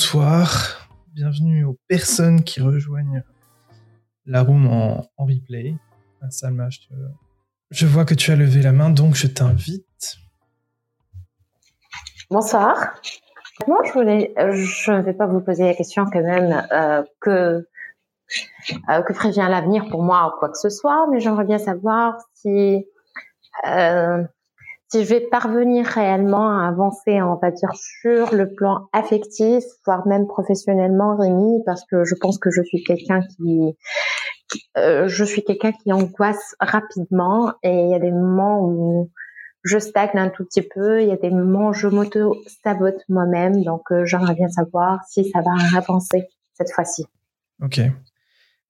bonsoir. Bienvenue aux personnes qui rejoignent la room en, replay. Ah, Salma, je, vois que tu as levé la main, donc je t'invite. Bonsoir. Moi, je ne vais pas vous poser la question quand même euh, que euh, que prévient l'avenir pour moi ou quoi que ce soit, mais j'aimerais bien savoir si euh, si je vais parvenir réellement à avancer, on va dire, sur le plan affectif, voire même professionnellement, Rémi, parce que je pense que je suis quelqu'un qui, euh, je suis quelqu'un qui angoisse rapidement et il y a des moments où je stagne un tout petit peu, il y a des moments où je m'auto-sabote moi-même, donc euh, j'aimerais bien savoir si ça va avancer cette fois-ci. Ok.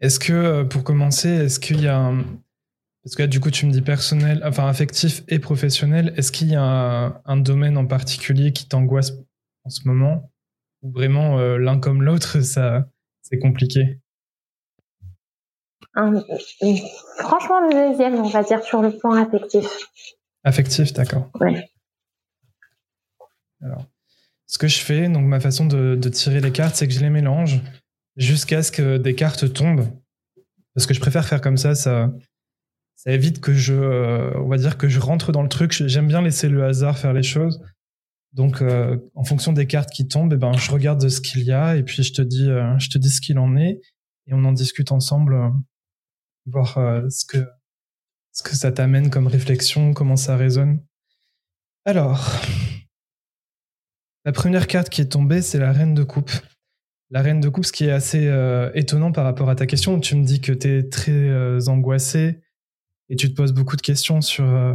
Est-ce que, euh, pour commencer, est-ce qu'il y a un parce que là, du coup, tu me dis personnel, enfin affectif et professionnel. Est-ce qu'il y a un, domaine en particulier qui t'angoisse en ce moment Ou vraiment euh, l'un comme l'autre, ça, c'est compliqué? Franchement, le deuxième, on va dire sur le plan affectif. Affectif, d'accord. Alors, ce que je fais, donc ma façon de, de tirer les cartes, c'est que je les mélange jusqu'à ce que des cartes tombent. Parce que je préfère faire comme ça, ça, ça évite que je, euh, on va dire que je rentre dans le truc. J'aime bien laisser le hasard faire les choses. Donc, euh, en fonction des cartes qui tombent, eh ben, je regarde ce qu'il y a et puis je te dis, euh, je te dis ce qu'il en est et on en discute ensemble, voir ce que ce que ça t'amène comme réflexion, comment ça résonne. Alors, la première carte qui est tombée, c'est la Reine de Coupe. La Reine de Coupe, ce qui est assez étonnant par rapport à ta question, tu me dis que tu es très angoissé, et tu te poses beaucoup de questions sur euh,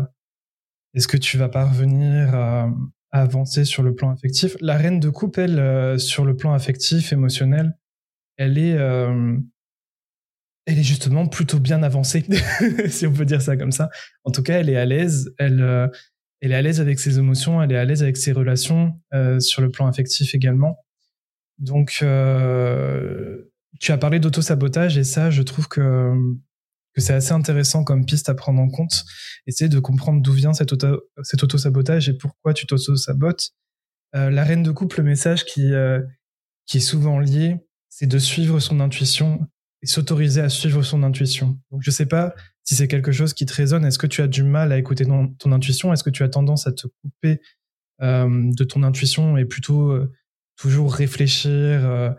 est-ce que tu vas parvenir à, avancer sur le plan affectif? La reine de coupe, elle, euh, sur le plan affectif, émotionnel, elle est, euh, elle est justement plutôt bien avancée, si on peut dire ça comme ça. En tout cas, elle est à l'aise. Elle, elle est à l'aise avec ses émotions. Elle est à l'aise avec ses relations sur le plan affectif également. Donc, tu as parlé d'auto-sabotage et ça, je trouve que que c'est assez intéressant comme piste à prendre en compte. Essayer de comprendre d'où vient cet, auto, cet auto-sabotage et pourquoi tu t'auto-sabotes. Euh, la reine de couple, le message qui, euh, qui est souvent lié, c'est de suivre son intuition et s'autoriser à suivre son intuition. Donc je sais pas si c'est quelque chose qui te résonne. Est-ce que tu as du mal à écouter ton, intuition? Est-ce que tu as tendance à te couper euh, de ton intuition et plutôt euh, toujours réfléchir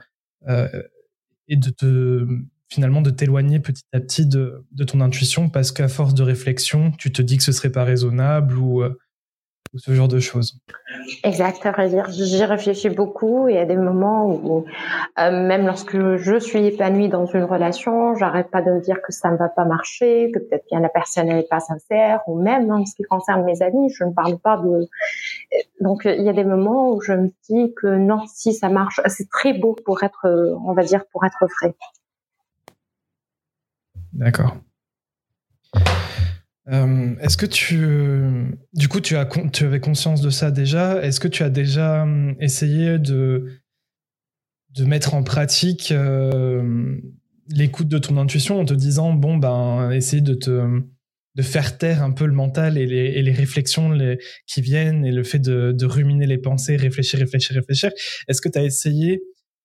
et de te finalement de t'éloigner petit à petit de, ton intuition parce qu'à force de réflexion, tu te dis que ce serait pas raisonnable ou, euh, ce genre de choses. Exact, à vrai dire, j'y réfléchis beaucoup et il y a des moments où, euh, même lorsque je suis épanouie dans une relation, j'arrête pas de me dire que ça ne va pas marcher, que peut-être bien la personne n'est pas sincère, ou même en ce qui concerne mes amis, je ne parle pas de. Donc il y a des moments où je me dis que non, si ça marche, c'est très beau pour être, on va dire, pour être vrai. D'accord. Euh, est-ce que tu, du coup, tu, as, avais conscience de ça déjà? Est-ce que tu as déjà hum, essayé de, de mettre en pratique euh, l'écoute de ton intuition en te disant, bon, ben, essayer de te de faire taire un peu le mental et les, et les réflexions les, qui viennent et le fait de, de ruminer les pensées, réfléchir, réfléchir, réfléchir. Est-ce que tu as essayé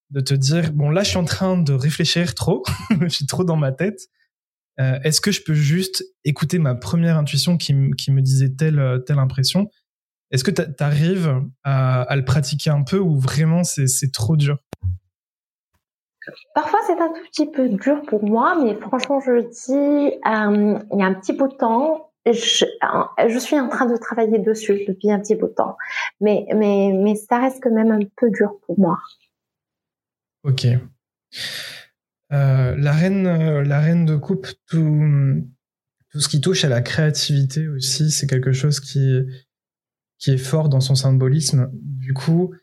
de te dire, bon, là, je suis en train de réfléchir trop, je suis trop dans ma tête. Euh, est-ce que je peux juste écouter ma première intuition qui, me disait telle, telle impression? Est-ce que tu arrives à, le pratiquer un peu ou vraiment c'est trop dur? Parfois c'est un tout petit peu dur pour moi, mais franchement je dis, euh, il y a un petit bout de temps, je, je, suis en train de travailler dessus depuis un petit bout de temps, mais, mais, mais ça reste quand même un peu dur pour moi. Ok. Euh, euh, la reine de coupe, tout, tout ce qui touche à la créativité aussi, c'est quelque chose qui, qui est fort dans son symbolisme. Du coup,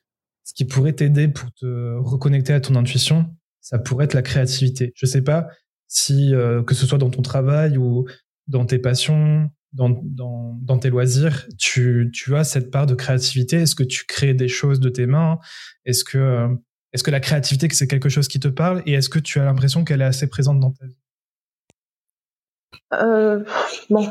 ce qui pourrait t'aider pour te reconnecter à ton intuition, ça pourrait être la créativité. Je sais pas si, euh, que ce soit dans ton travail ou dans tes passions, dans, dans, dans tes loisirs, tu, tu as cette part de créativité. Est-ce que tu crées des choses de tes mains? Est-ce que est-ce que la créativité, c'est quelque chose qui te parle et est-ce que tu as l'impression qu'elle est assez présente dans ta vie? Euh, Bon,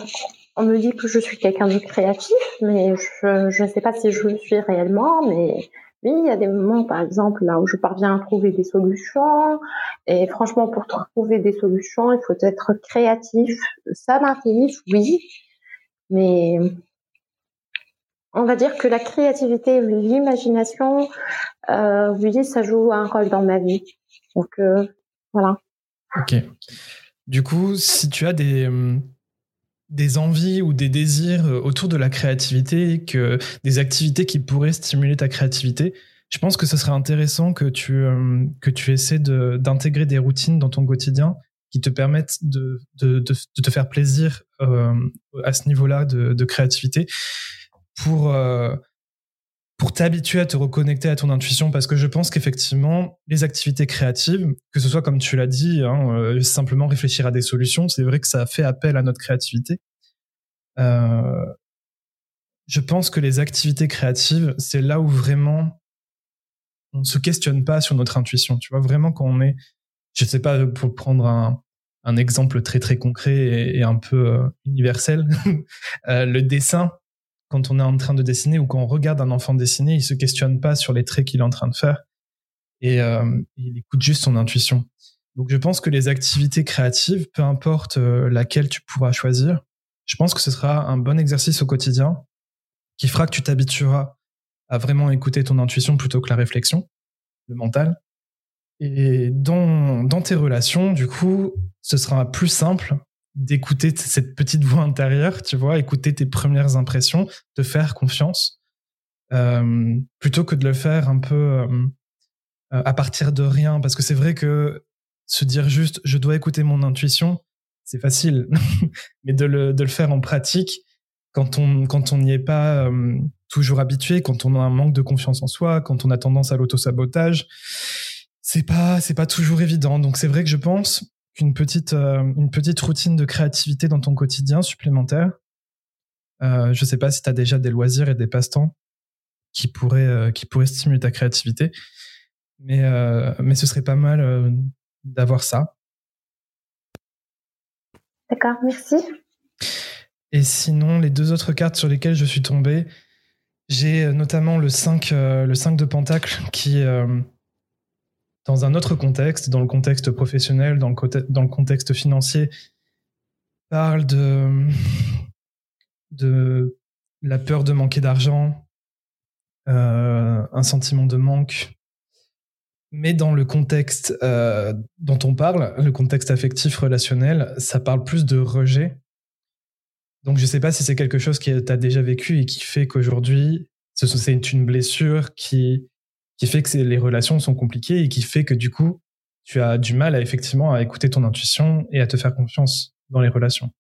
on me dit que je suis quelqu'un de créatif, mais je ne sais pas si je le suis réellement, mais Oui, il y a des moments, par exemple, là où je parviens à trouver des solutions. Et franchement, pour trouver des solutions, il faut être créatif. Ça m'arrive, oui. Mais on va dire que la créativité, l'imagination, euh, oui, ça joue un rôle dans ma vie. Donc, euh, voilà. Ok. Du coup, si tu as des, hum, des envies ou des désirs euh, autour de la créativité, que des activités qui pourraient stimuler ta créativité, je pense que ce serait intéressant que tu, euh, que tu essaies d'intégrer des routines dans ton quotidien qui te permettent de, de, de, te faire plaisir euh, à ce niveau-là de, créativité pour, pour t'habituer à te reconnecter à ton intuition parce que je pense qu'effectivement, les activités créatives, que ce soit comme tu l'as dit, hein, euh, simplement réfléchir à des solutions, c'est vrai que ça fait appel à notre créativité. Euh, je pense que les activités créatives, c'est là où vraiment on ne se questionne pas sur notre intuition. Tu vois, vraiment quand on est, je sais pas, pour prendre un, un exemple très très concret et, un peu euh, universel, le dessin, quand on est en train de dessiner ou quand on regarde un enfant dessiner, il se questionne pas sur les traits qu'il est en train de faire et euh, il écoute juste son intuition. Donc je pense que les activités créatives, peu importe euh, laquelle tu pourras choisir, je pense que ce sera un bon exercice au quotidien qui fera que tu t'habitueras à vraiment écouter ton intuition plutôt que la réflexion, le mental. Et dans, dans tes relations, du coup, ce sera plus simple d'écouter cette petite voix intérieure, tu vois, écouter tes premières impressions, te faire confiance, euh, plutôt que de le faire un peu euh, euh, à partir de rien. Parce que c'est vrai que se dire juste je dois écouter mon intuition, c'est facile, mais de le, de le faire en pratique, quand on quand on n'y est pas toujours habitué, quand on a un manque de confiance en soi, quand on a tendance à l'auto-sabotage, c'est pas c'est pas toujours évident. Donc c'est vrai que je pense une petite, euh, une petite routine de créativité dans ton quotidien supplémentaire. Euh, je ne sais pas si tu as déjà des loisirs et des passe-temps qui pourraient, euh, qui pourraient stimuler ta créativité, mais, mais ce serait pas mal d'avoir ça. D'accord, merci. Et sinon, les deux autres cartes sur lesquelles je suis tombé, j'ai notamment le 5, le 5 de Pentacle qui, dans un autre contexte, dans le contexte professionnel, dans le, contexte financier, parle de, de la peur de manquer d'argent, euh, un sentiment de manque. Mais dans le contexte euh, dont on parle, le contexte affectif relationnel, ça parle plus de rejet. Donc je ne sais pas si c'est quelque chose que tu as déjà vécu et qui fait qu'aujourd'hui, c'est une blessure qui qui fait que les relations sont compliquées et qui fait que du coup, tu as du mal à effectivement à écouter ton intuition et à te faire confiance dans les relations.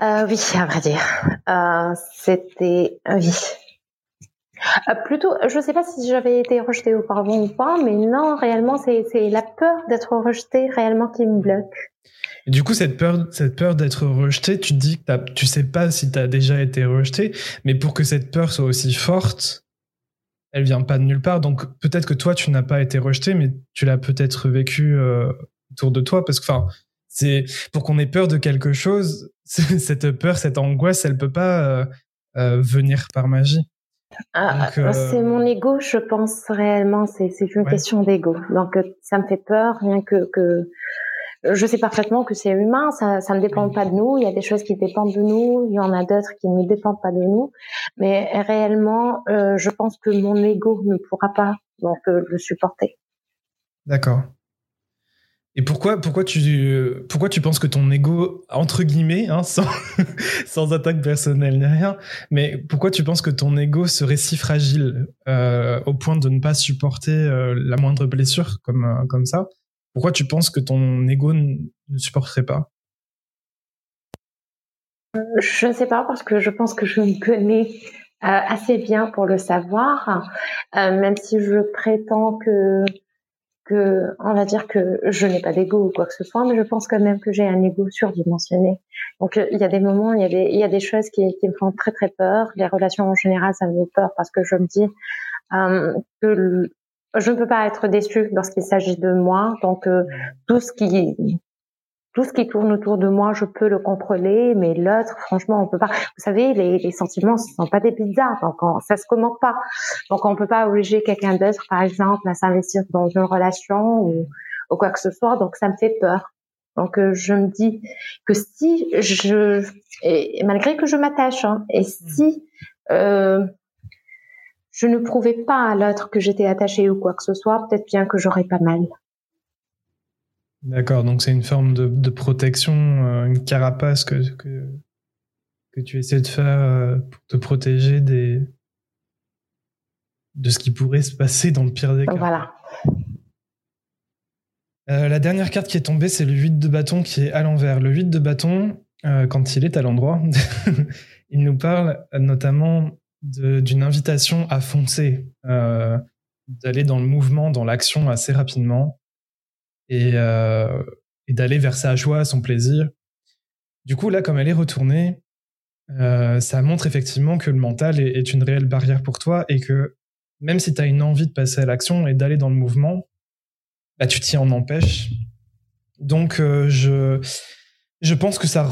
Euh, oui, à vrai dire. Euh, c'était euh, oui. Plutôt, je ne sais pas si j'avais été rejetée auparavant ou pas, mais non, réellement, c'est la peur d'être rejetée réellement qui me bloque du coup, cette peur, cette peur d'être rejeté, tu te dis que tu sais pas si tu as déjà été rejeté, mais pour que cette peur soit aussi forte, elle vient pas de nulle part. Donc peut-être que toi, tu n'as pas été rejeté, mais tu l'as peut-être vécu euh, autour de toi, parce que enfin, c'est pour qu'on ait peur de quelque chose, cette peur, cette angoisse, elle peut pas euh, euh, venir par magie. Ah, c'est mon ego, je pense réellement. C'est une question d'ego. Donc ça me fait peur, rien que que je sais parfaitement que c'est humain, ça, ça ne dépend pas de nous. Il y a des choses qui dépendent de nous, il y en a d'autres qui ne dépendent pas de nous. Mais réellement, euh, je pense que mon ego ne pourra pas donc euh, le supporter. D'accord. Et pourquoi, pourquoi tu, pourquoi tu penses que ton ego, entre guillemets, hein, sans, sans attaque personnelle ni rien, mais pourquoi tu penses que ton ego serait si fragile euh, au point de ne pas supporter euh, la moindre blessure comme, euh, comme ça? Pourquoi tu penses que ton ego ne supporterait pas? Je ne sais pas parce que je pense que je me connais euh, assez bien pour le savoir, euh, même si je prétends que on va dire que je n'ai pas d'ego ou quoi que ce soit, mais je pense quand même que j'ai un ego surdimensionné. Donc il y a des moments, il y a des choses qui, me font très très peur. Les relations en général, ça me fait peur parce que je me dis euh, que je ne peux pas être déçue lorsqu'il s'agit de moi. Donc euh, tout ce qui tout ce qui tourne autour de moi, je peux le contrôler, mais l'autre, franchement, on peut pas. Vous savez, les, les sentiments, ce sont pas des pizzas, donc ça se commande pas. Donc on peut pas obliger quelqu'un d'autre, par exemple, à s'investir dans une relation ou, ou, quoi que ce soit. Donc ça me fait peur. Donc euh, je me dis que si je, et malgré que je m'attache, hein, et si euh, je ne prouvais pas à l'autre que j'étais attachée ou quoi que ce soit, peut-être bien que j'aurais pas mal. D'accord, donc c'est une forme de, protection, euh, une carapace que, que, tu essaies de faire euh, pour te protéger des, de ce qui pourrait se passer dans le pire des cas. Voilà. Euh, la dernière carte qui est tombée, c'est le 8 de bâton qui est à l'envers. Le 8 de bâton, quand il est à l'endroit, il nous parle notamment d'une invitation à foncer, d'aller dans le mouvement, dans l'action assez rapidement et, euh, et d'aller vers sa joie, son plaisir. Du coup, là, comme elle est retournée, euh, ça montre effectivement que le mental est, une réelle barrière pour toi et que même si tu as une envie de passer à l'action et d'aller dans le mouvement, bah, tu t'y en empêches. Donc, euh, je, je pense que ça,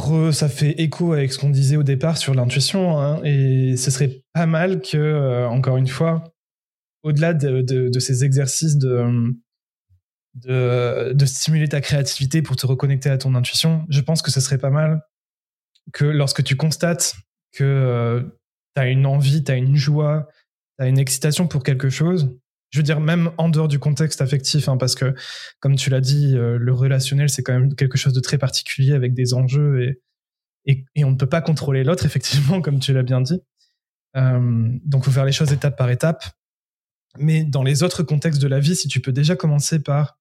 fait écho avec ce qu'on disait au départ sur l'intuition. Hein, et ce serait pas mal que, euh, encore une fois, au-delà de, ces exercices de, de, stimuler ta créativité pour te reconnecter à ton intuition, je pense que ce serait pas mal que lorsque tu constates que euh, tu as une envie, tu as une joie, tu as une excitation pour quelque chose, je veux dire même en dehors du contexte affectif, hein, parce que comme tu l'as dit, euh, le relationnel c'est quand même quelque chose de très particulier avec des enjeux et, et, on ne peut pas contrôler l'autre effectivement, comme tu l'as bien dit. Euh, donc faut faire les choses étape par étape. Mais dans les autres contextes de la vie, si tu peux déjà commencer par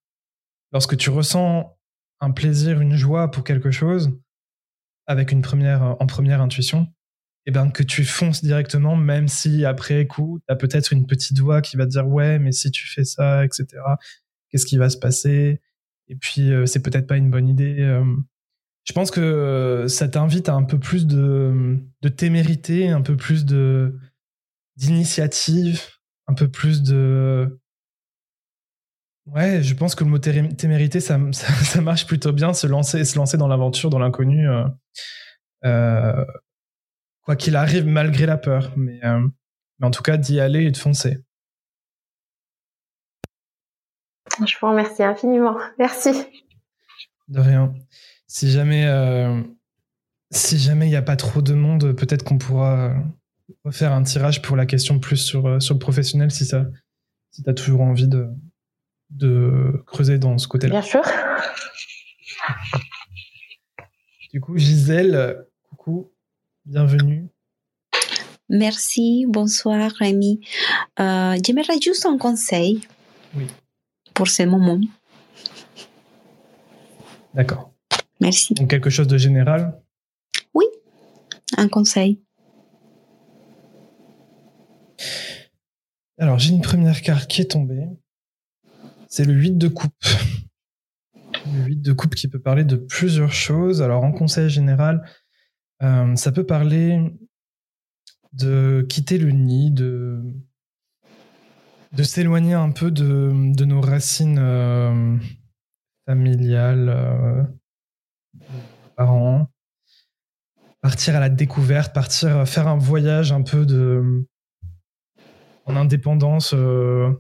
lorsque tu ressens un plaisir, une joie pour quelque chose, avec une première, en première intuition, eh ben que tu fonces directement, même si après coup, tu as peut-être une petite voix qui va te dire ouais, mais si tu fais ça, etc., qu'est-ce qui va se passer? Et puis, euh, c'est peut-être pas une bonne idée. Euh. je pense que euh, ça t'invite à un peu plus de, de témérité, un peu plus de d'initiative, un peu plus de Ouais, je pense que le mot témérité, ça, marche plutôt bien, se lancer, se lancer dans l'aventure, dans l'inconnu, euh, quoi qu'il arrive, malgré la peur. Mais, euh, mais en tout cas, d'y aller et de foncer. Je vous remercie infiniment. Merci. De rien. Si jamais si jamais il n'y a pas trop de monde, peut-être qu'on pourra refaire un tirage pour la question plus sur, sur le professionnel si ça si tu as toujours envie de, de creuser dans ce côté-là. Bien sûr. Du coup, Gisèle, coucou, bienvenue. Merci, bonsoir Rémi. Euh, J'aimerais juste un conseil oui. pour ce moment. D'accord. Merci. Donc quelque chose de général? Oui, un conseil. Alors j'ai une première carte qui est tombée. C'est le 8 de coupe. Le 8 de coupe qui peut parler de plusieurs choses. Alors en conseil général, euh, ça peut parler de quitter le nid, de, de s'éloigner un peu de, de nos racines euh, familiales, euh, parents, partir à la découverte, partir faire un voyage un peu de en indépendance. Je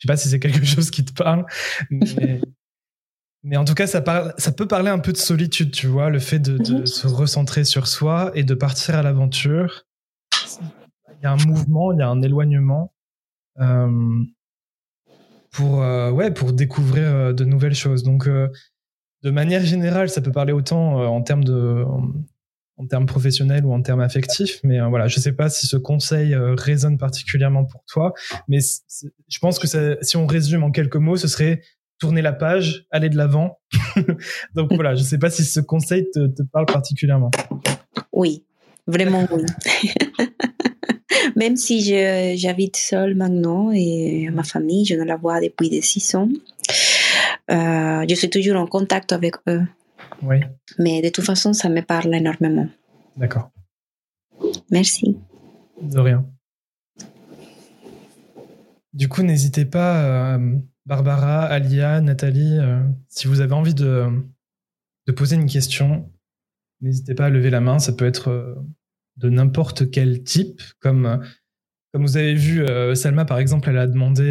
sais pas si c'est quelque chose qui te parle, mais, en tout cas, ça, parle, ça peut parler un peu de solitude, tu vois, le fait de, mhm. se recentrer sur soi et de partir à l'aventure. Il y a un mouvement, il y a un éloignement euh, pour, euh, ouais, pour découvrir euh, de nouvelles choses. Donc, de manière générale, ça peut parler autant en termes de en termes professionnels ou en termes affectifs. Mais voilà, je sais pas si ce conseil résonne particulièrement pour toi. Mais je pense que si on résume en quelques mots, ce serait tourner la page, aller de l'avant. Donc voilà, je sais pas si ce conseil te, te parle particulièrement. Oui, vraiment oui. Même si j'habite seule maintenant et ma famille, je ne la vois depuis des six ans, euh, je suis toujours en contact avec eux. Oui. Mais de toute façon, ça me parle énormément. D'accord. Merci. De rien. Du coup, n'hésitez pas, euh, Barbara, Alia, Nathalie, euh, si vous avez envie de, poser une question, n'hésitez pas à lever la main. Ça peut être euh, de n'importe quel type, comme comme vous avez vu, Salma par exemple, elle a demandé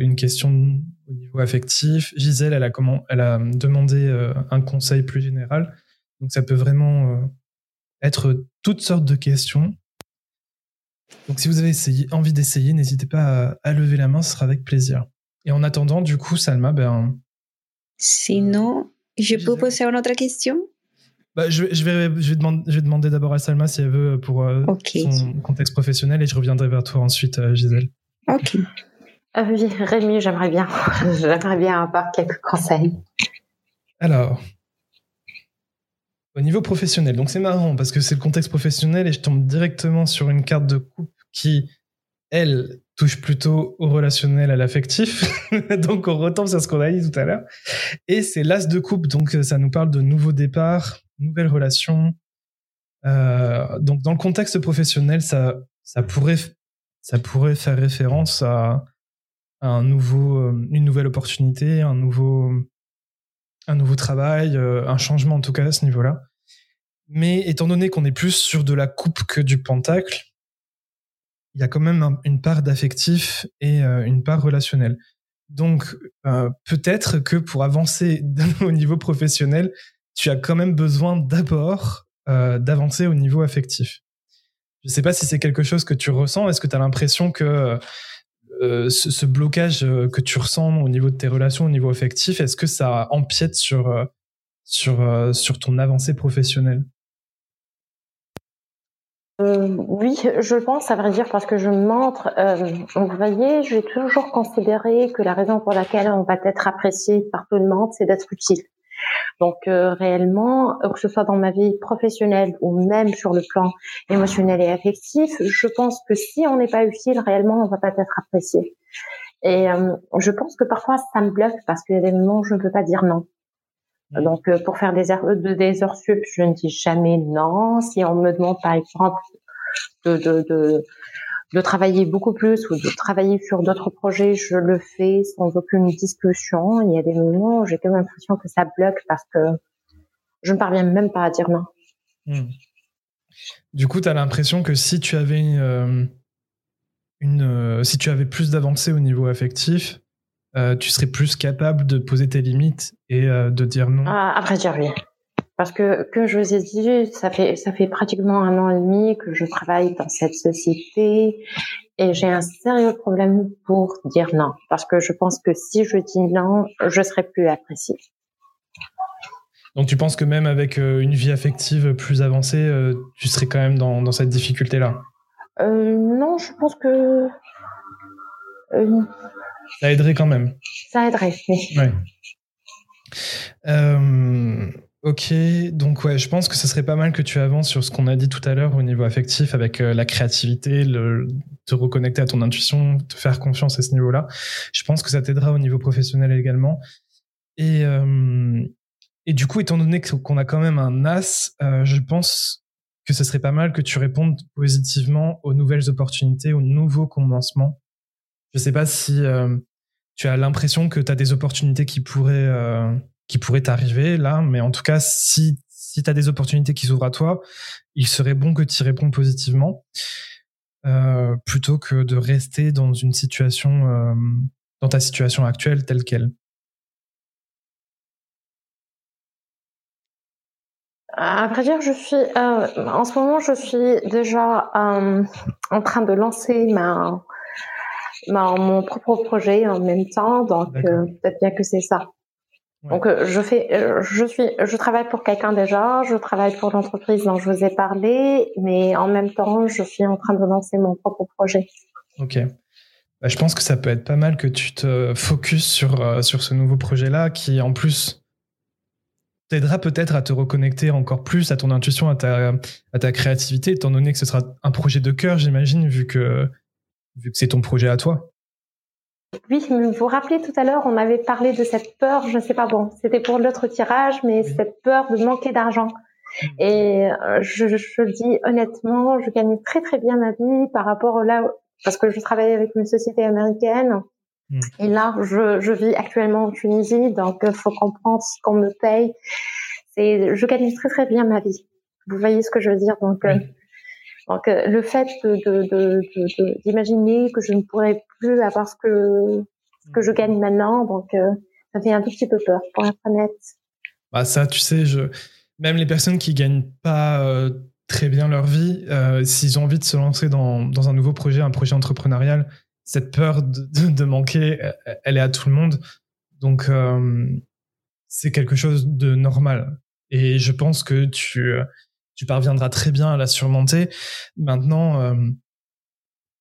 une question au niveau affectif. Gisèle, elle a comment, elle a demandé un conseil plus général. Donc ça peut vraiment être toutes sortes de questions. Donc si vous avez envie d'essayer, n'hésitez pas à, lever la main, ce sera avec plaisir. Et en attendant, du coup, Salma, ben... Sinon, je peux poser une autre question? Bah, je, vais, je, vais demander, je vais demander d'abord à Salma si elle veut pour euh, son contexte professionnel et je reviendrai vers toi ensuite, euh, Gisèle. Ok. Euh, oui, Rémi, j'aimerais bien, j'aimerais bien avoir quelques conseils. Alors, au niveau professionnel, donc c'est marrant parce que c'est le contexte professionnel et je tombe directement sur une carte de coupe qui, elle, touche plutôt au relationnel, à l'affectif. donc on retombe sur ce qu'on a dit tout à l'heure. Et c'est l'as de coupe, donc ça nous parle de nouveaux départs, nouvelles relations. Euh, donc dans le contexte professionnel, ça, pourrait, ça pourrait faire référence à, un nouveau, euh, une nouvelle opportunité, un nouveau, un nouveau travail, euh, un changement en tout cas à ce niveau-là. Mais étant donné qu'on est plus sur de la coupe que du pentacle, il y a quand même une part d'affectif et euh, une part relationnelle. Donc euh, peut-être que pour avancer au niveau professionnel, tu as quand même besoin d'abord d'avancer au niveau affectif. Je ne sais pas si c'est quelque chose que tu ressens. Est-ce que tu as l'impression que euh, ce, blocage euh, que tu ressens au niveau de tes relations, au niveau affectif, est-ce que ça empiète sur, euh, sur, sur ton avancée professionnelle? Oui, je pense, à vrai dire, parce que je montre. vous voyez, j'ai toujours considéré que la raison pour laquelle on va être apprécié par tout le monde, c'est d'être utile. Donc euh, réellement, euh, que ce soit dans ma vie professionnelle ou même sur le plan émotionnel et affectif, je pense que si on n'est pas utile, réellement, on va pas être apprécié. Et euh, je pense que parfois ça me bloque parce qu'il y a des moments où je ne peux pas dire non. Mmh. Donc pour faire des heures, des heures sup, je ne dis jamais non. Si on me demande par exemple de, de, de de travailler beaucoup plus ou de travailler sur d'autres projets, je le fais sans aucune discussion. Il y a des moments où j'ai quand même l'impression que ça bloque parce que je ne parviens même pas à dire non. Hmm. Du coup, tu as l'impression que si tu avais une, une euh, si tu avais plus d'avancée au niveau affectif, euh, tu serais plus capable de poser tes limites et euh, de dire non? Ah, après dire oui. Parce que, que je vous ai dit, ça fait, ça fait pratiquement un an et demi que je travaille dans cette société et j'ai un sérieux problème pour dire non. Parce que je pense que si je dis non, je serai plus appréciée. Donc tu penses que même avec euh, une vie affective plus avancée, euh, tu serais quand même dans, dans cette difficulté-là? Euh, Non, je pense que... ça aiderait quand même. Ça aiderait, oui. Ouais. Ok, donc ouais, je pense que ce serait pas mal que tu avances sur ce qu'on a dit tout à l'heure au niveau affectif avec euh, la créativité, le, te reconnecter à ton intuition, te faire confiance à ce niveau-là. Je pense que ça t'aidera au niveau professionnel également. Et, euh, et du coup, étant donné qu'on a quand même un as, euh, je pense que ce serait pas mal que tu répondes positivement aux nouvelles opportunités, aux nouveaux commencements. Je sais pas si tu as l'impression que tu as des opportunités qui pourraient qui pourrait t'arriver là, mais en tout cas, si, si tu as des opportunités qui s'ouvrent à toi, il serait bon que tu y réponds positivement, euh, plutôt que de rester dans une situation, euh, dans ta situation actuelle telle qu'elle. À vrai dire, je suis, euh, en ce moment, je suis déjà en train de lancer ma, ma, mon propre projet en même temps, donc peut-être bien que c'est ça. Donc euh, je fais, euh, je suis, je travaille pour quelqu'un déjà, je travaille pour l'entreprise dont je vous ai parlé, mais en même temps, je suis en train de lancer mon propre projet. Ok. Bah, je pense que ça peut être pas mal que tu te focuses sur euh, sur ce nouveau projet-là, qui en plus t'aidera peut-être à te reconnecter encore plus à ton intuition, à ta à ta créativité, étant donné que ce sera un projet de cœur, j'imagine, vu que vu que c'est ton projet à toi. Oui, vous vous rappelez tout à l'heure, on avait parlé de cette peur, je ne sais pas, bon, c'était pour l'autre tirage, mais cette peur de manquer d'argent. Mm. Et euh, je, je, le dis honnêtement, je gagne très très bien ma vie par rapport là, parce que je travaille avec une société américaine. Mm. Et là, je, je vis actuellement en Tunisie, donc il faut comprendre ce qu'on me paye c'est, je gagne très très bien ma vie. Vous voyez ce que je veux dire Donc, euh, donc euh, le fait de, d'imaginer que je ne pourrais plus avoir ce que ce que je gagne maintenant, donc euh, ça fait un tout petit peu peur, pour être honnête. Bah ça, tu sais, je même les personnes qui gagnent pas très bien leur vie, s'ils ont envie de se lancer dans, dans un nouveau projet, un projet entrepreneurial, cette peur de, de, manquer, elle est à tout le monde. Donc, c'est quelque chose de normal. Et je pense que tu, tu parviendras très bien à la surmonter. Maintenant, euh,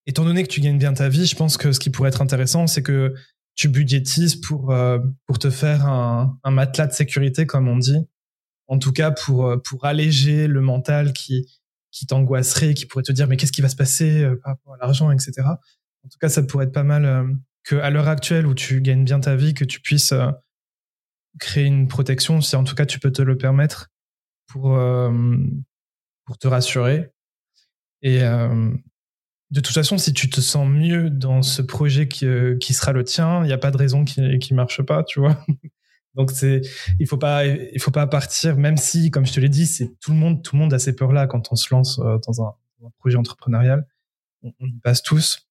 étant donné que tu gagnes bien ta vie, je pense que ce qui pourrait être intéressant, c'est que tu budgétises pour, euh, pour te faire un, un, matelas de sécurité, comme on dit. En tout cas, pour, euh, pour alléger le mental qui, qui t'angoisserait, qui pourrait te dire, mais qu'est-ce qui va se passer par rapport à l'argent, etc. En tout cas, ça pourrait être pas mal que à l'heure actuelle où tu gagnes bien ta vie, que tu puisses créer une protection, si en tout cas tu peux te le permettre, pour, euh, pour te rassurer. Et euh, de toute façon, si tu te sens mieux dans ce projet qui, euh, qui sera le tien, il n'y a pas de raison qui ne marche pas, tu vois. Donc c'est, il faut faut pas partir, même si, comme je te l'ai dit, c'est tout le monde, tout le monde a ces peurs-là quand on se lance dans un, projet entrepreneurial. On, y passe tous.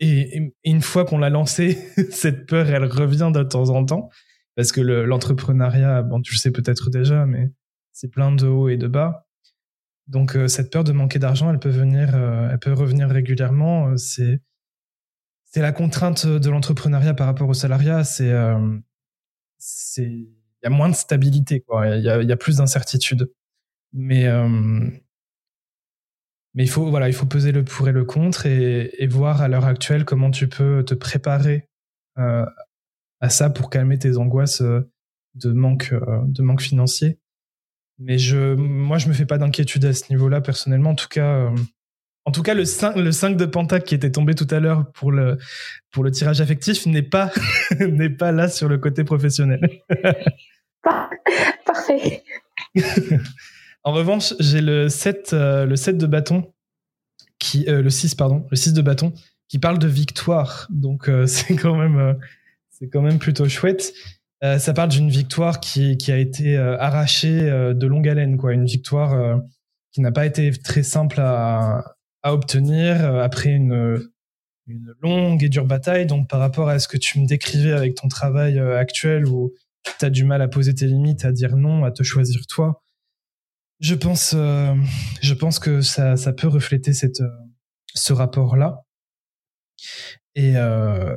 Et, une fois qu'on l'a lancé, cette peur, elle revient de temps en temps. Parce que l'entrepreneuriat, bon, tu le sais peut-être déjà, mais c'est plein de hauts et de bas. Donc, euh, cette peur de manquer d'argent, elle peut venir, euh, elle peut revenir régulièrement. Euh, c'est, c'est la contrainte de l'entrepreneuriat par rapport au salariat. C'est, c'est, il y a moins de stabilité. Il y a, plus d'incertitude. Mais, mais il faut, voilà, il faut peser le pour et le contre et, et voir à l'heure actuelle comment tu peux te préparer à ça pour calmer tes angoisses euh, de manque, euh, de manque financier. Mais je, moi, je me fais pas d'inquiétude à ce niveau-là personnellement. En tout cas, euh, en tout cas, le 5, le 5 de Pentacle qui était tombé tout à l'heure pour le, pour le tirage affectif n'est pas, n'est pas là sur le côté professionnel. Parfait. En revanche, j'ai le 7, euh, le 7 de bâton, qui, euh, le 6, pardon, le 6 de bâton, qui parle de victoire. Donc, euh, c'est quand même, c'est quand même plutôt chouette. ça parle d'une victoire qui, a été arrachée de longue haleine, quoi. Une victoire qui n'a pas été très simple à, obtenir après une, longue et dure bataille. Donc, par rapport à ce que tu me décrivais avec ton travail actuel où tu as du mal à poser tes limites, à dire non, à te choisir toi, je pense, euh, que ça, peut refléter euh, ce rapport-là. Et, euh,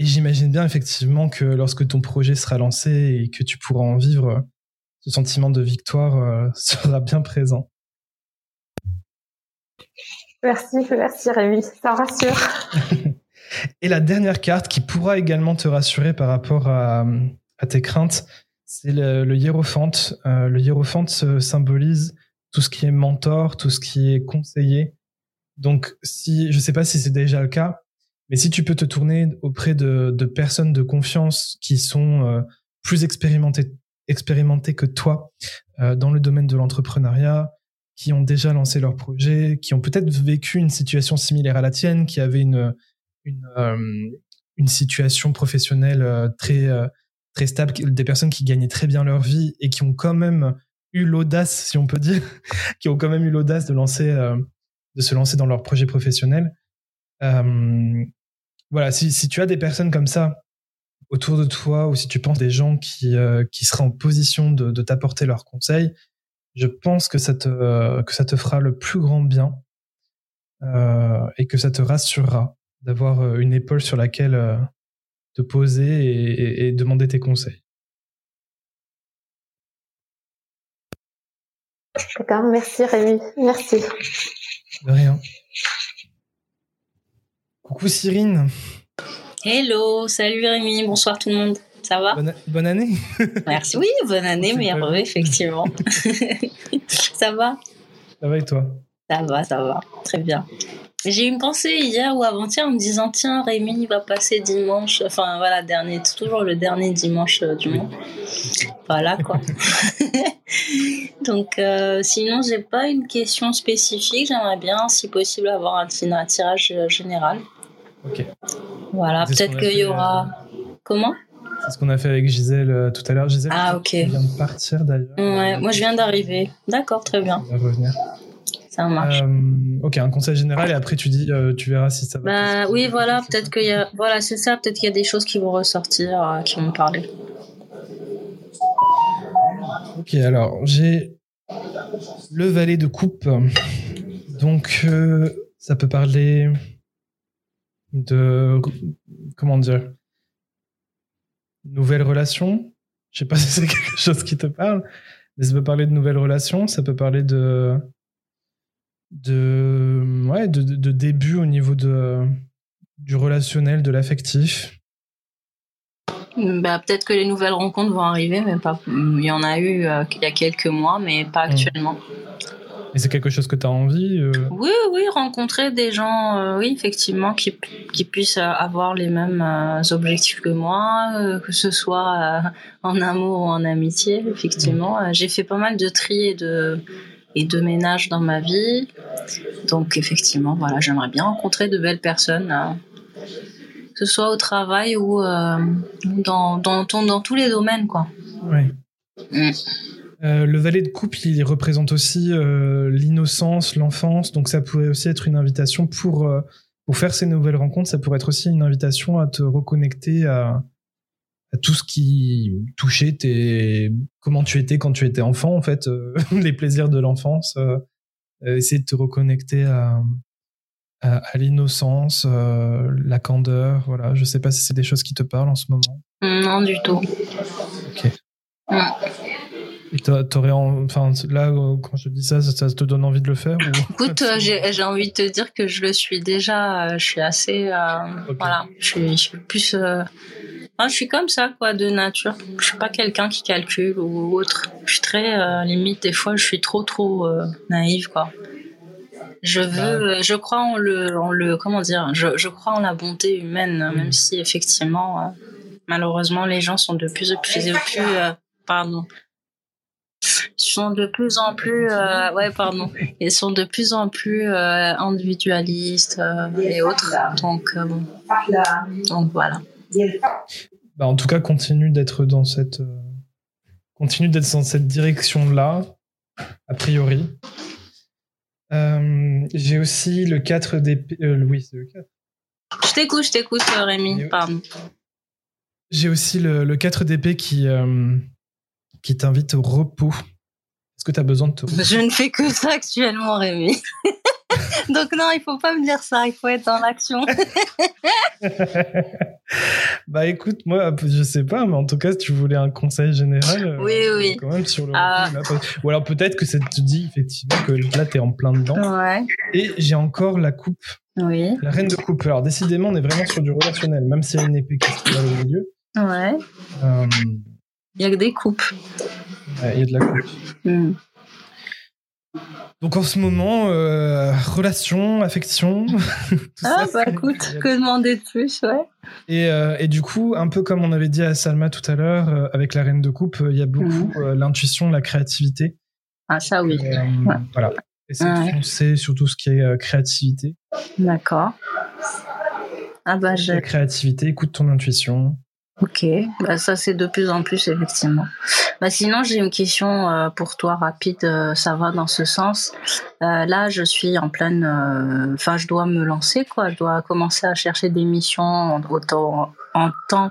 et j'imagine bien effectivement que lorsque ton projet sera lancé et que tu pourras en vivre, ce sentiment de victoire euh, sera bien présent. Merci, merci Rémi, ça rassure. et la dernière carte qui pourra également te rassurer par rapport à, à tes craintes, c'est le, le hiérophante. Euh, le hiérophante symbolise tout ce qui est mentor, tout ce qui est conseiller. Donc, si, je sais pas si c'est déjà le cas, mais si tu peux te tourner auprès de, personnes de confiance qui sont euh, plus expérimentées, que toi euh, dans le domaine de l'entrepreneuriat, qui ont déjà lancé leur projet, qui ont peut-être vécu une situation similaire à la tienne, qui avaient une, euh, situation professionnelle très très stable, des personnes qui gagnaient très bien leur vie et qui ont quand même eu l'audace, si on peut dire, qui ont quand même eu l'audace de se lancer dans leur projet professionnel. Voilà, si, si, tu as des personnes comme ça autour de toi ou si tu penses des gens qui, euh, qui seraient en position de, de t'apporter leurs conseils, je pense que ça te, que ça te fera le plus grand bien et que ça te rassurera d'avoir une épaule sur laquelle te poser et, demander tes conseils. D'accord, merci Rémi, merci. De rien. Coucou Cyrine. Hello, salut Rémi, bonsoir tout le monde. Ça va? Bonne, année. Merci, oui, bonne année, meilleure effectivement. ça va? Ça va et toi? Ça va, ça va, très bien. J'ai eu une pensée hier ou avant-hier en me disant tiens Rémi va passer dimanche, enfin voilà dernier, toujours le dernier dimanche euh, du mois. Voilà quoi. Donc euh, sinon j'ai pas une question spécifique, j'aimerais bien si possible avoir un, tirage général. Ok. Voilà, peut-être qu'il y aura. Euh, Comment? C'est ce qu'on a fait avec Gisèle euh, tout à l'heure. Gisèle, Ah, ok. viens de partir d'ailleurs. Ouais, moi je viens d'arriver. D'accord, très bien. On va revenir. Ça marche. Euh, ok, un conseil général et après tu dis, euh, tu verras si ça va. Bah oui, voilà, peut-être qu'il y a, voilà, c'est ça, peut-être qu'il y a des choses qui vont ressortir, euh, qui vont parler. Ok, alors j'ai le valet de coupe. Donc ça peut parler de comment dire nouvelles relations. Je sais pas si c'est quelque chose qui te parle, mais ça peut parler de nouvelles relations. Ça peut parler de de ouais de, de- début au niveau de du relationnel, de l'affectif. Bah, peut-être que les nouvelles rencontres vont arriver, mais pas. Il y en a eu euh, il y a quelques mois, mais pas Mm. actuellement. Et c'est quelque chose que tu as envie. euh, Oui, oui, rencontrer des gens, euh, oui, effectivement, qui, qui puissent euh, avoir les mêmes euh, objectifs que moi, que ce soit en amour ou en amitié, effectivement. Euh, J'ai fait pas mal de tri et de, et de ménage dans ma vie. Donc, effectivement, voilà, j'aimerais bien rencontrer de belles personnes, euh, que ce soit au travail ou dans, dans, dans, dans tous les domaines, quoi. Ouais. Mm. Euh, le valet de coupe, il représente aussi euh, l'innocence, l'enfance, donc ça pourrait aussi être une invitation pour, euh, pour faire ces nouvelles rencontres, ça pourrait être aussi une invitation à te reconnecter à, à tout ce qui touchait tes, comment tu étais quand tu étais enfant, en fait, les plaisirs de l'enfance, essayer de te reconnecter à, à, à l'innocence, la candeur, voilà, je sais pas si c'est des choses qui te parlent en ce moment. Non, du tout. Ok. Mm. T'aurais, en- enfin, là, euh, quand je dis ça, ça, ça te donne envie de le faire ou... Écoute, j'ai envie de te dire que je le suis déjà. euh, je suis assez, euh, voilà, je suis, je suis plus, euh, ah, je suis comme ça quoi, de nature. Je suis pas quelqu'un qui calcule ou autre. Je suis très euh, limite. Des fois, je suis trop trop naïve quoi. Je veux, euh, je crois en le, en le, comment dire, je, je crois en la bonté humaine, même si effectivement, malheureusement, les gens sont de plus en plus, pardon, sont de plus en plus, euh, ouais, pardon, ils sont de plus en plus euh, individualistes euh, et autres. Donc, euh, bon. donc voilà. Bah, en tout cas, continue d'être dans cette, euh, continue d'être dans cette direction-là, a priori. Euh, J'ai aussi le 4 d'épée. euh, oui, c'est le 4. Je t'écoute, je t'écoute, Rémi. Pardon. J'ai aussi le, le 4 d'épée qui, euh, qui t'invite au repos. Est-ce que tu as besoin de te Je ne fais que ça actuellement, Rémi. Donc non, il faut pas me dire ça. Il faut être dans l'action. Bah écoute, moi, je sais pas, mais en tout cas, si tu voulais un conseil général, euh, Oui, oui. quand même sur le Ah. là, ou alors peut-être que ça te dit effectivement que là, t'es en plein dedans. Ouais. Et j'ai encore la coupe, Oui. la reine de coupe. Alors décidément, on est vraiment sur du relationnel, même épée qui se trouve au milieu. Ouais. euh, Il y a que des coupes. ouais, Il y a de la coupe. Hmm. Donc en ce moment, euh, relation, affection. Ah ça, bah écoute, que demander de plus, ouais. Et, euh, et du coup, un peu comme on avait dit à Salma tout à l'heure, euh, avec la reine de coupe, il y a beaucoup euh, l'intuition, la créativité. Ah ça oui. Euh, Ouais. Voilà. Essayer de foncer sur tout ce qui est créativité. D'accord. Ah bah La j'ai. créativité, écoute ton intuition. Ok. Bah ça c'est de plus en plus effectivement. Bah sinon j'ai une question euh, pour toi rapide. euh, ça va dans ce sens. Euh, là je suis en pleine. euh, Enfin je dois me lancer quoi. Je dois commencer à chercher des missions autant en tant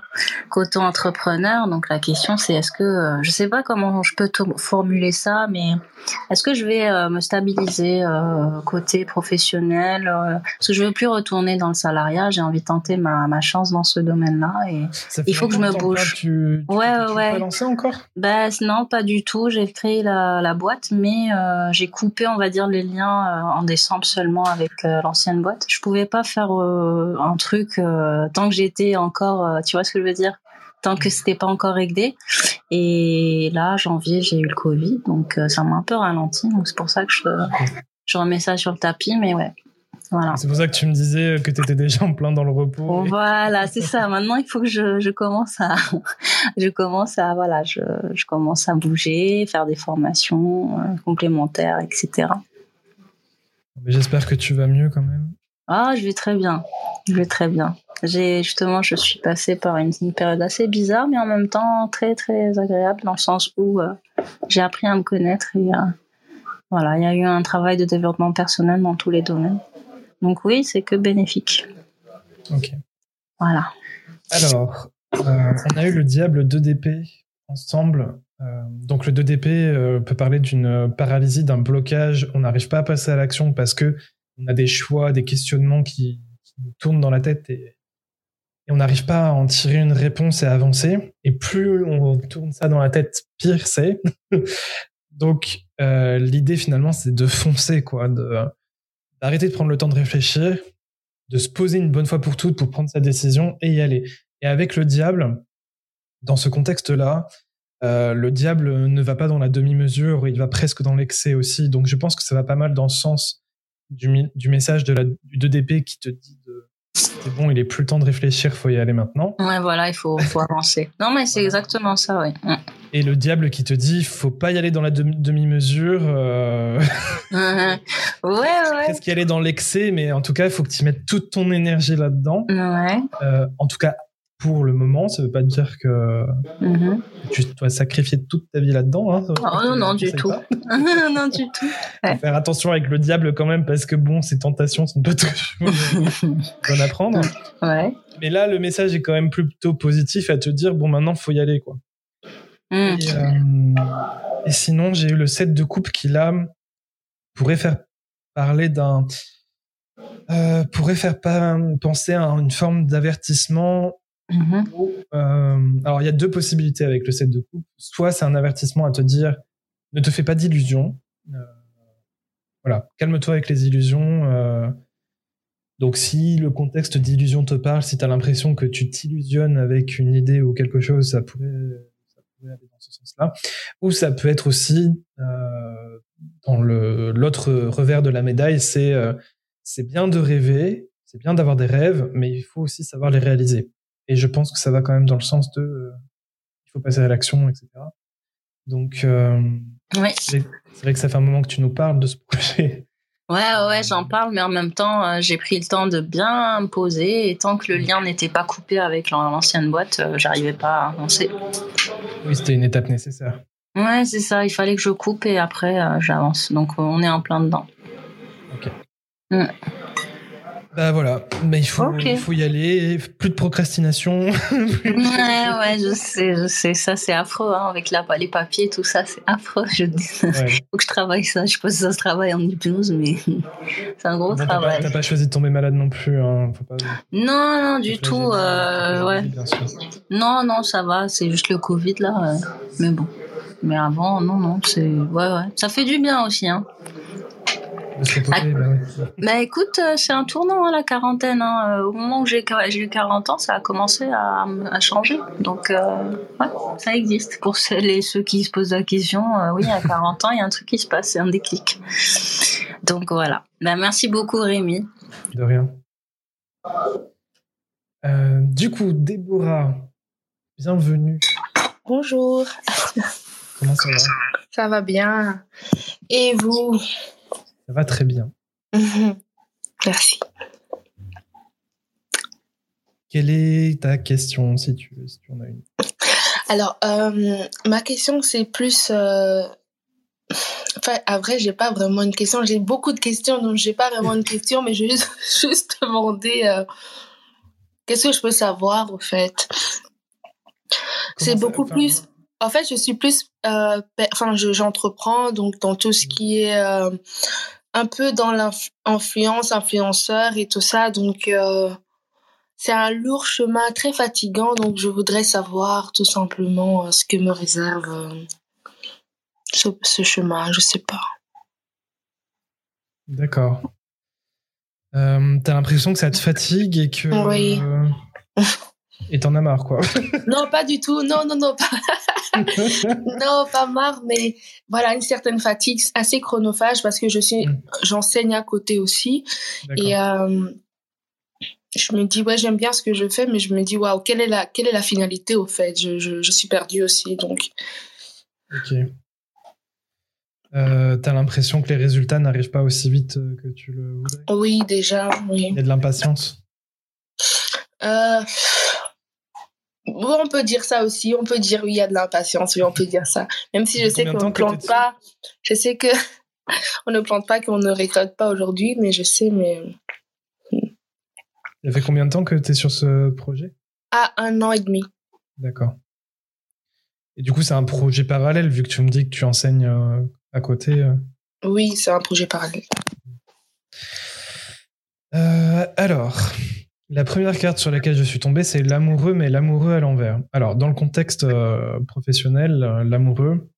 qu'auto-entrepreneur. Donc la question c'est est-ce que euh, je sais pas comment je peux formuler ça, mais est-ce que je vais euh, me stabiliser euh, côté professionnel euh, Parce que je veux plus retourner dans le salariat. J'ai envie de tenter ma, ma chance dans ce domaine-là. Et Il faut que je me bouge. Tu, tu, Ouais, tu- ouais, pas lancé encore? Ben non, pas du tout. J'ai créé la, la boîte, mais j'ai coupé, on va dire, les liens en décembre seulement avec l'ancienne boîte. Je pouvais pas faire un truc tant que j'étais encore, euh, tu vois ce que je veux dire, tant que c'était pas encore réglé. Et là, janvier, j'ai eu le Covid, donc euh, ça m'a un peu ralenti. Donc c'est pour ça que je, je remets ça sur le tapis, mais ouais. Voilà. C'est pour ça que tu me disais que tu étais déjà en plein dans le repos. Et- voilà, c'est ça. Maintenant, il faut que je, je commence à, je commence à, voilà, je, je commence à bouger, faire des formations euh, complémentaires, etc. J'espère que tu vas mieux quand même. Ah, je vais très bien. Je vais très bien. J'ai justement, je suis passée par une, période assez bizarre, mais en même temps très très agréable dans le sens où euh, j'ai appris à me connaître et euh, voilà, il y a eu un travail de développement personnel dans tous les domaines. Donc oui, c'est que bénéfique. Ok. Voilà. Alors, euh, on a eu le diable 2DP ensemble. donc le 2DP peut parler d'une paralysie, d'un blocage. On n'arrive pas à passer à l'action parce que on a des choix, des questionnements qui, nous tournent dans la tête et on n'arrive pas à en tirer une réponse et à avancer. Et plus on tourne ça dans la tête, pire c'est. Donc euh, l'idée finalement, c'est de foncer, quoi, d'arrêter de prendre le temps de réfléchir, de se poser une bonne fois pour toutes pour prendre sa décision et y aller. Et avec le diable, dans ce contexte-là, euh, le diable ne va pas dans la demi-mesure, il va presque dans l'excès aussi. Donc je pense que ça va pas mal dans le sens du, du message de la, du 2DP qui te dit de c'est bon, il est plus le temps de réfléchir, faut y aller maintenant. Ouais, voilà, il faut, faut avancer. Non, mais c'est exactement ça, oui. Mm. Et le diable qui te dit, faut pas y aller dans la demi-mesure. Euh... ouais, ouais. Presque y aller dans l'excès, mais en tout cas, il faut que tu mettes toute ton énergie là-dedans. Ouais. Euh, en tout cas, pour le moment. Ça veut pas dire que mm-hmm. tu dois sacrifier toute ta vie là-dedans. Hein. Oh, non, non, du tout. non, du tout. Faire attention avec le diable quand même, parce que bon, ces tentations sont pas toujours bonnes à prendre. Ouais. Mais là, le message est quand même plutôt positif à te dire, bon, maintenant, faut y aller, quoi. Mm. Et, euh, et, sinon, j'ai eu le set de coupe qui, là, pourrait faire parler d'un... Euh, pourrait faire penser à une forme d'avertissement Mhm. Euh, alors, il y a deux possibilités avec le set de coupe. Soit c'est un avertissement à te dire ne te fais pas d'illusions. Euh, voilà, calme-toi avec les illusions. Euh. donc, si le contexte d'illusion te parle, si tu as l'impression que tu t'illusionnes avec une idée ou quelque chose, ça pourrait, aller dans ce sens-là. Ou ça peut être aussi dans l'autre revers de la médaille, c'est c'est bien de rêver, c'est bien d'avoir des rêves, mais il faut aussi savoir les réaliser. Et je pense que ça va quand même dans le sens de euh, il faut passer à l'action, etc. Donc, euh, c'est vrai que ça fait un moment que tu nous parles de ce projet. Ouais, ouais, j'en parle, mais en même temps, euh, j'ai pris le temps de bien me poser. Et tant que le lien n'était pas coupé avec l'ancienne boîte, j'arrivais pas à avancer. Oui, c'était une étape nécessaire. Ouais, c'est ça. Il fallait que je coupe et après, j'avance. Donc, on est en plein dedans. Ok. Mm. Bah voilà, bah, il, faut, il faut y aller, plus de procrastination. ouais, ouais, je sais, je sais, ça c'est affreux, hein, avec la, les papiers, tout ça, c'est affreux. Je dis, faut que je travaille ça, je sais pas si ça se travaille en hypnose, mais c'est un gros travail. T'as pas, pas, choisi de tomber malade non plus, hein, faut pas... Non, non, du tout, euh, ouais. Non, non, ça va, c'est juste le Covid là, mais bon. Mais avant, non, non, c'est, ouais, ouais. Ça fait du bien aussi, hein. Ah, bah, bah, écoute, euh, c'est un tournant hein, la quarantaine. Hein. Euh, au moment où j'ai eu 40 ans, ça a commencé à, changer. Donc, euh, ouais, ça existe. Pour celles ceux qui se posent la question, oui, à 40 ans, il y a un truc qui se passe, c'est un déclic. Donc voilà. Bah, merci beaucoup Rémi. De rien. du coup, Déborah, bienvenue. Bonjour. Comment ça va? Ça va bien. Et vous? Ça va très bien. Merci. Quelle est ta question, si tu, si tu en as une? Alors, euh, ma question, c'est plus... Euh... Enfin, après, j'ai pas vraiment une question. J'ai beaucoup de questions, donc j'ai pas vraiment une question, mais je vais juste, demander euh, qu'est-ce que je peux savoir, au fait? C'est beaucoup plus... En fait, je suis plus... Euh, enfin, j'entreprends, donc dans tout ce qui est un peu dans l'influence, influenceur et tout ça. Donc, euh, c'est un lourd chemin très fatigant. Donc, je voudrais savoir tout simplement euh, ce que me réserve euh, ce, chemin. Je sais pas. D'accord. T'as l'impression que ça te fatigue et que. Oui. Et t'en as marre, quoi. non, pas du tout. Non, non, non. Pas... non, pas marre, mais voilà, une certaine fatigue assez chronophage parce que je suis, mm. j'enseigne à côté aussi. Et euh, je me dis, ouais, j'aime bien ce que je fais, mais je me dis, waouh, quelle est la, quelle est la finalité au fait? Je, je, je suis perdue aussi, donc. Ok. Euh, T'as l'impression que les résultats n'arrivent pas aussi vite que tu le voudrais? Oui, déjà, oui. Il y a de l'impatience? Euh, on peut dire ça aussi. On peut dire oui, il y a de l'impatience. Oui, on peut dire ça. Même si je sais qu'on ne plante pas. Je sais que on ne plante pas, qu'on ne récolte pas aujourd'hui, mais je sais, mais. Ça fait combien de temps que tu es sur ce projet? Ah, un an et demi. D'accord. Et du coup, c'est un projet parallèle, vu que tu me dis que tu enseignes euh, à côté. Euh. Oui, c'est un projet parallèle. Euh, alors, la première carte sur laquelle je suis tombé, c'est l'amoureux, mais l'amoureux à l'envers. Alors, dans le contexte professionnel, l'amoureux,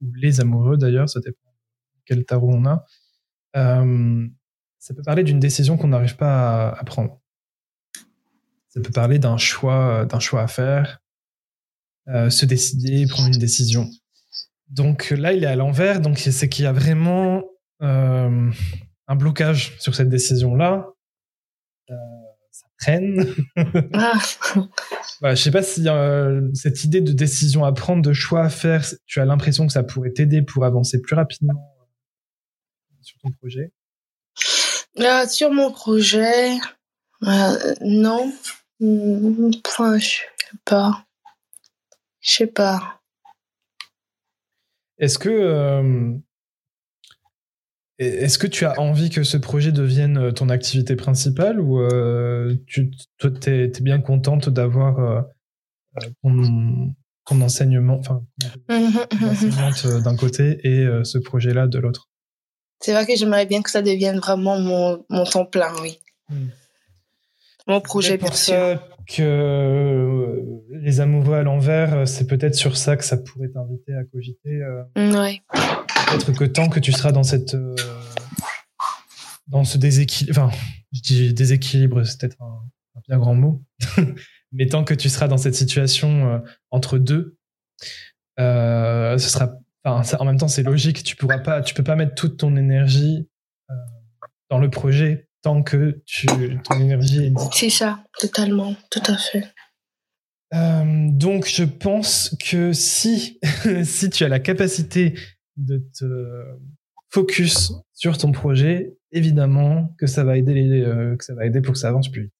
ou les amoureux d'ailleurs, ça dépend quel tarot on a, ça peut parler d'une décision qu'on n'arrive pas à, prendre. Ça peut parler d'un choix, à faire, euh, se décider, prendre une décision. Donc là, il est à l'envers, donc c'est qu'il y a vraiment euh, un blocage sur cette décision-là. Euh, ça traîne. ah. voilà, je sais pas si cette idée de décision à prendre, de choix à faire, tu as l'impression que ça pourrait t'aider pour avancer plus rapidement sur ton projet? sur mon projet, non. Enfin, je sais pas. Je sais pas. Est-ce que euh, est-ce que tu as envie que ce projet devienne euh, ton activité principale ou euh, tu toi es bien contente d'avoir ton, enseignement enfin mmh d'un côté et ce projet-là de l'autre? C'est vrai que j'aimerais bien que ça devienne vraiment mon, mon temps plein, oui. Mmh. Mon projet pour ça que euh, les amoureux à l'envers, euh, c'est peut-être sur ça que ça pourrait t'inviter à cogiter. Euh. Mm, ouais. Peut-être que tant que tu seras dans cette dans ce déséquilibre, enfin, je dis déséquilibre, c'est peut-être un, bien grand mot, mais tant que tu seras dans cette situation entre deux, ce sera, enfin, en même temps, c'est logique. Tu pourras pas, tu peux pas mettre toute ton énergie dans le projet tant que tu, ton énergie est C'est ça, totalement, tout à fait. Euh, donc, je pense que si, si tu as la capacité de te focus sur ton projet, évidemment que ça va aider, les, euh, que ça va aider pour que ça avance plus vite.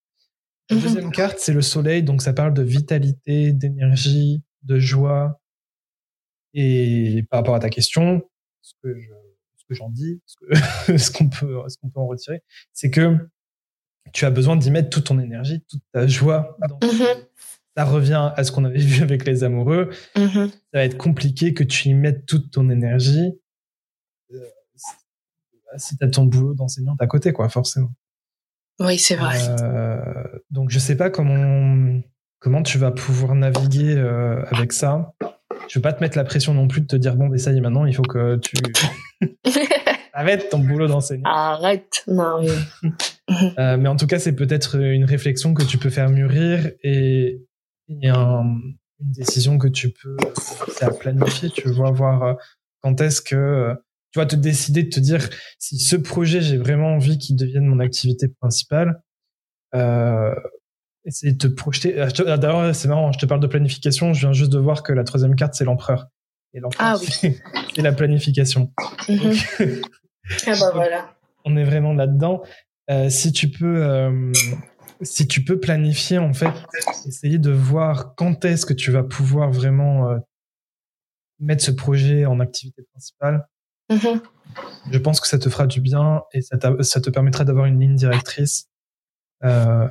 La mhm. deuxième carte, c'est le soleil, donc ça parle de vitalité, d'énergie, de joie. Et par rapport à ta question, ce que je que j'en dis, ce qu'on peut, ce qu'on peut en retirer, c'est que tu as besoin d'y mettre toute ton énergie, toute ta joie. Mm-hmm. Ça revient à ce qu'on avait vu avec les amoureux. Mm-hmm. Ça va être compliqué que tu y mettes toute ton énergie euh, si tu as ton boulot d'enseignante à côté, quoi, forcément. Oui, c'est vrai. Euh, donc, je sais pas comment, comment tu vas pouvoir naviguer euh, avec ça je veux pas te mettre la pression non plus de te dire bon, mais ça y est, maintenant, il faut que tu arrête ton boulot d'enseignant. Arrête, non. euh, mais en tout cas, c'est peut-être une réflexion que tu peux faire mûrir et, une décision que tu peux planifier. Tu vois, voir euh, quand est-ce que tu vas te décider de te dire si ce projet, j'ai vraiment envie qu'il devienne mon activité principale. Euh, essayer de te projeter. Euh, ah, d'ailleurs, c'est marrant, je te parle de planification, je viens juste de voir que la troisième carte, c'est l'empereur. Et l'empereur, ah, oui. c'est la planification. Mhm. ah bah voilà. On est vraiment là-dedans. Euh, si tu peux, euh, si tu peux planifier, en fait, essayer de voir quand est-ce que tu vas pouvoir vraiment mettre ce projet en activité principale. Mhm. Je pense que ça te fera du bien et ça, ça te permettra d'avoir une ligne directrice. Euh,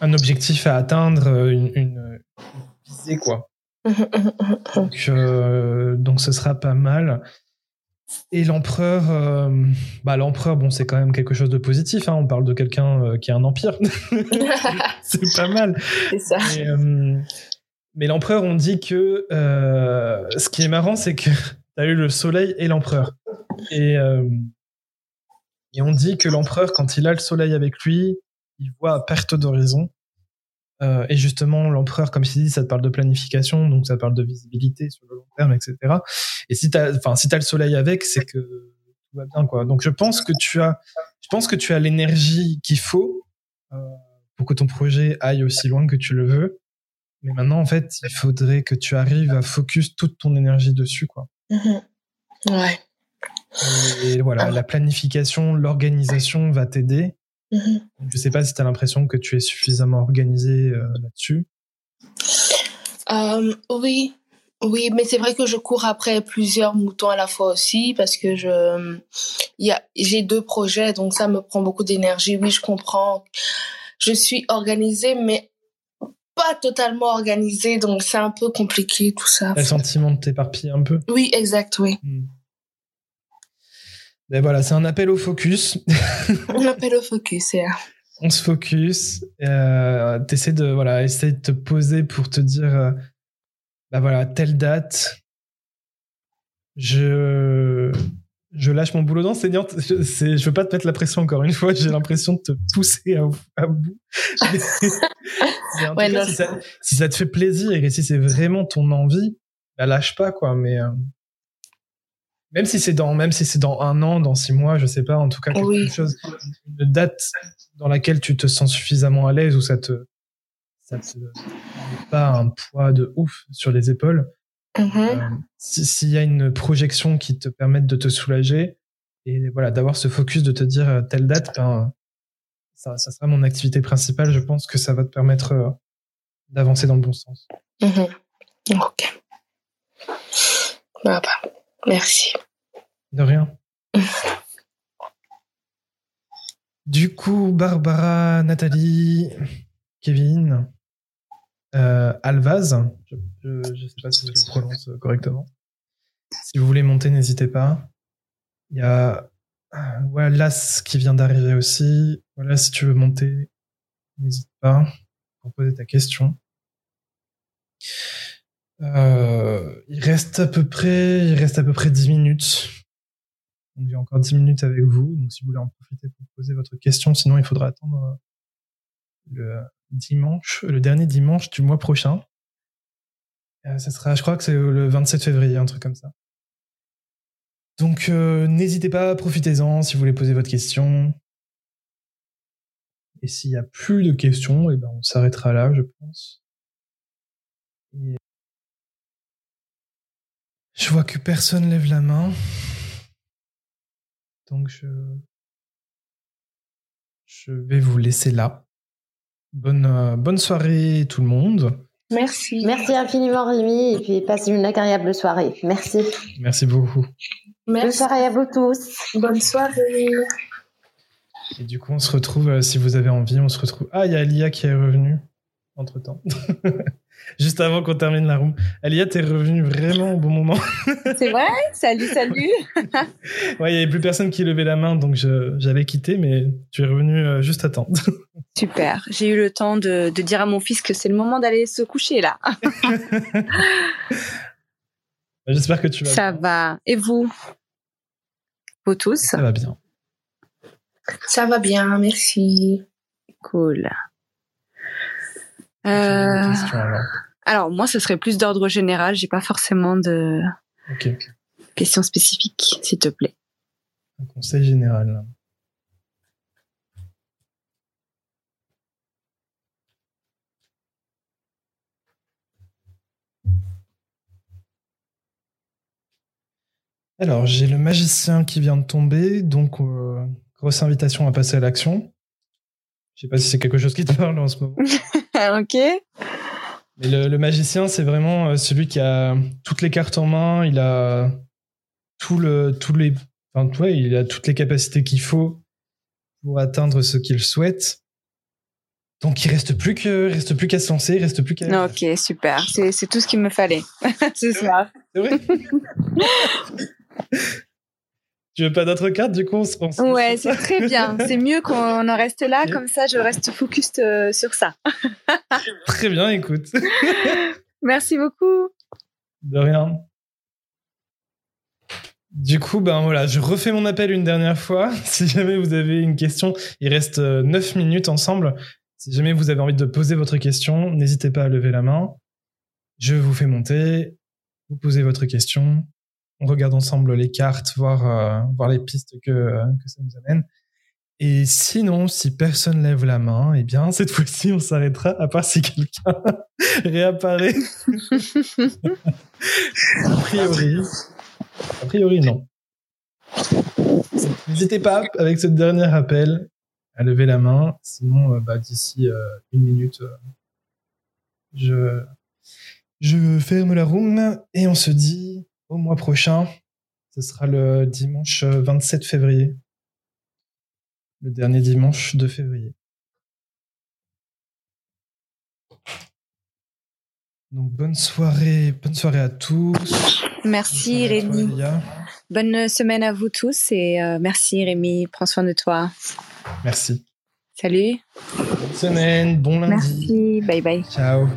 un objectif à atteindre, une, une, visée, quoi. donc, euh, donc, ce sera pas mal. Et l'empereur, euh, bah l'empereur, bon, c'est quand même quelque chose de positif. Hein. On parle de quelqu'un euh, qui a un empire. c'est pas mal. C'est ça. mais l'empereur, on dit que ce qui est marrant, c'est que tu as eu le soleil et l'empereur. Et et on dit que l'empereur, quand il a le soleil avec lui, il voit à perte d'horizon. Euh, et justement, l'empereur, comme je dit, ça te parle de planification, donc ça parle de visibilité sur le long terme, etc. Et si tu enfin, si as le soleil avec, c'est que tout va bien, quoi. Donc je pense que tu as, je pense que tu as l'énergie qu'il faut euh, pour que ton projet aille aussi loin que tu le veux. Mais maintenant, en fait, il faudrait que tu arrives à focus toute ton énergie dessus, quoi. Mm-hmm. Ouais. Et voilà, la planification, l'organisation va t'aider. Mhm. Je sais pas si tu as l'impression que tu es suffisamment organisé euh, là-dessus. Euh, oui, oui, mais c'est vrai que je cours après plusieurs moutons à la fois aussi parce que je, j'ai deux projets, donc ça me prend beaucoup d'énergie. Oui, je comprends. Je suis organisée, mais pas totalement organisée, donc c'est un peu compliqué tout ça. Le sentiment de t'éparpiller un peu Oui, exact, oui. Hmm. Ben voilà, c'est un appel au focus. On appelle au focus, c'est On se focus. Euh, T'essaies de voilà, essayer de te poser pour te dire, euh, bah voilà, telle date, je je lâche mon boulot. Non, Seigneur, je, je veux pas te mettre la pression encore une fois. J'ai l'impression de te pousser à, à bout. Ouais, cas, si, ça, si ça te fait plaisir et si c'est vraiment ton envie, bah lâche pas quoi. Mais euh, même si c'est dans même si c'est dans un an, dans six mois, je sais pas. En tout cas, quelque Oui. chose, une date dans laquelle tu te sens suffisamment à l'aise ou ça te ça te pas un poids de ouf sur les épaules. Mhm. Euh, si- S'il y a une projection qui te permette de te soulager et voilà d'avoir ce focus de te dire euh, telle date, ben, ça, ça sera mon activité principale. Je pense que ça va te permettre euh, d'avancer dans le bon sens. Mhm. Ok. Bah, merci. De rien. Du coup, Barbara, Nathalie, Kevin, euh, Alvaz, je ne sais pas si je prononce correctement. Si vous voulez monter, n'hésitez pas. Il y a euh, Wallace qui vient d'arriver aussi. Voilà, si tu veux monter, n'hésite pas pour poser ta question. Euh, il reste à peu près, il reste à peu près 10 minutes. Donc j'ai encore 10 minutes avec vous. Donc si vous voulez en profiter pour poser votre question, sinon il faudra attendre euh, le dimanche, le dernier dimanche du mois prochain. Euh, ça sera, je crois que c'est le 27 février, un truc comme ça. Donc euh, n'hésitez pas, profitez-en si vous voulez poser votre question. Et s'il n'y a plus de questions, eh ben on s'arrêtera là, je pense. Je vois que personne lève la main. Donc je je vais vous laisser là. Bonne euh, bonne soirée tout le monde. Merci. Merci infiniment Rémi et puis passez une agréable soirée. Merci. Merci beaucoup. Bonne soirée à vous tous. Bonne soirée. Et du coup, on se retrouve euh, si vous avez envie, on se retrouve. Ah, il y a Alia qui est revenue entre temps. Juste avant qu'on termine la room. Alia, t'es revenue vraiment au bon moment. C'est vrai? Salut, salut Ouais, il y avait plus personne qui levait la main, donc j'allais quitter, mais tu es revenu euh, juste à temps. Super. J'ai eu le temps de, de dire à mon fils que c'est le moment d'aller se coucher là. J'espère que tu vas. Ça bien. va. Et vous? Vous tous? Ça va bien. Ça va bien, merci. Cool. Euh, question, alors. alors moi, ce serait plus d'ordre général. J'ai pas forcément de questions spécifiques, s'il te plaît. Un conseil général. Alors, j'ai le magicien qui vient de tomber, donc euh, grosse invitation à passer à l'action. Je sais pas si c'est quelque chose qui te parle en ce moment. ok. Mais le, le magicien, c'est vraiment euh, celui qui a toutes les cartes en main, il a tout le, tous les, enfin, ouais, il a toutes les capacités qu'il faut pour atteindre ce qu'il souhaite. Donc il reste plus que, reste plus qu'à se lancer, reste plus qu'à. Ok, super. C'est c'est tout ce qu'il me fallait ce soir. C'est vrai. tu veux pas d'autres cartes du coup on se- Ouais, c'est très bien. C'est mieux qu'on en reste là, comme ça je reste focus euh, sur ça. Très bien, écoute. Merci beaucoup. De rien. Du coup, ben voilà, je refais mon appel une dernière fois. Si jamais vous avez une question, il reste 9 minutes ensemble. Si jamais vous avez envie de poser votre question, n'hésitez pas à lever la main. Je vous fais monter, vous posez votre question, on regarde ensemble les cartes, voir, euh, voir les pistes que, que ça nous amène. Et sinon, si personne lève la main, eh bien, cette fois-ci, on s'arrêtera, à part si quelqu'un réapparaît. a priori. A priori, non. N'hésitez pas, avec ce dernier appel, à lever la main. Sinon, euh, bah, d'ici euh, une minute, euh, je, je ferme la room et on se dit au mois prochain. Ce sera le dimanche 27 février. Le dernier dimanche de février. Donc bonne soirée, bonne soirée à tous. Merci toi, Rémi. Bonne semaine à vous tous et euh, merci Rémi. Prends soin de toi. Merci. Salut. Bonne semaine, bon lundi. Merci. Bye bye. Ciao.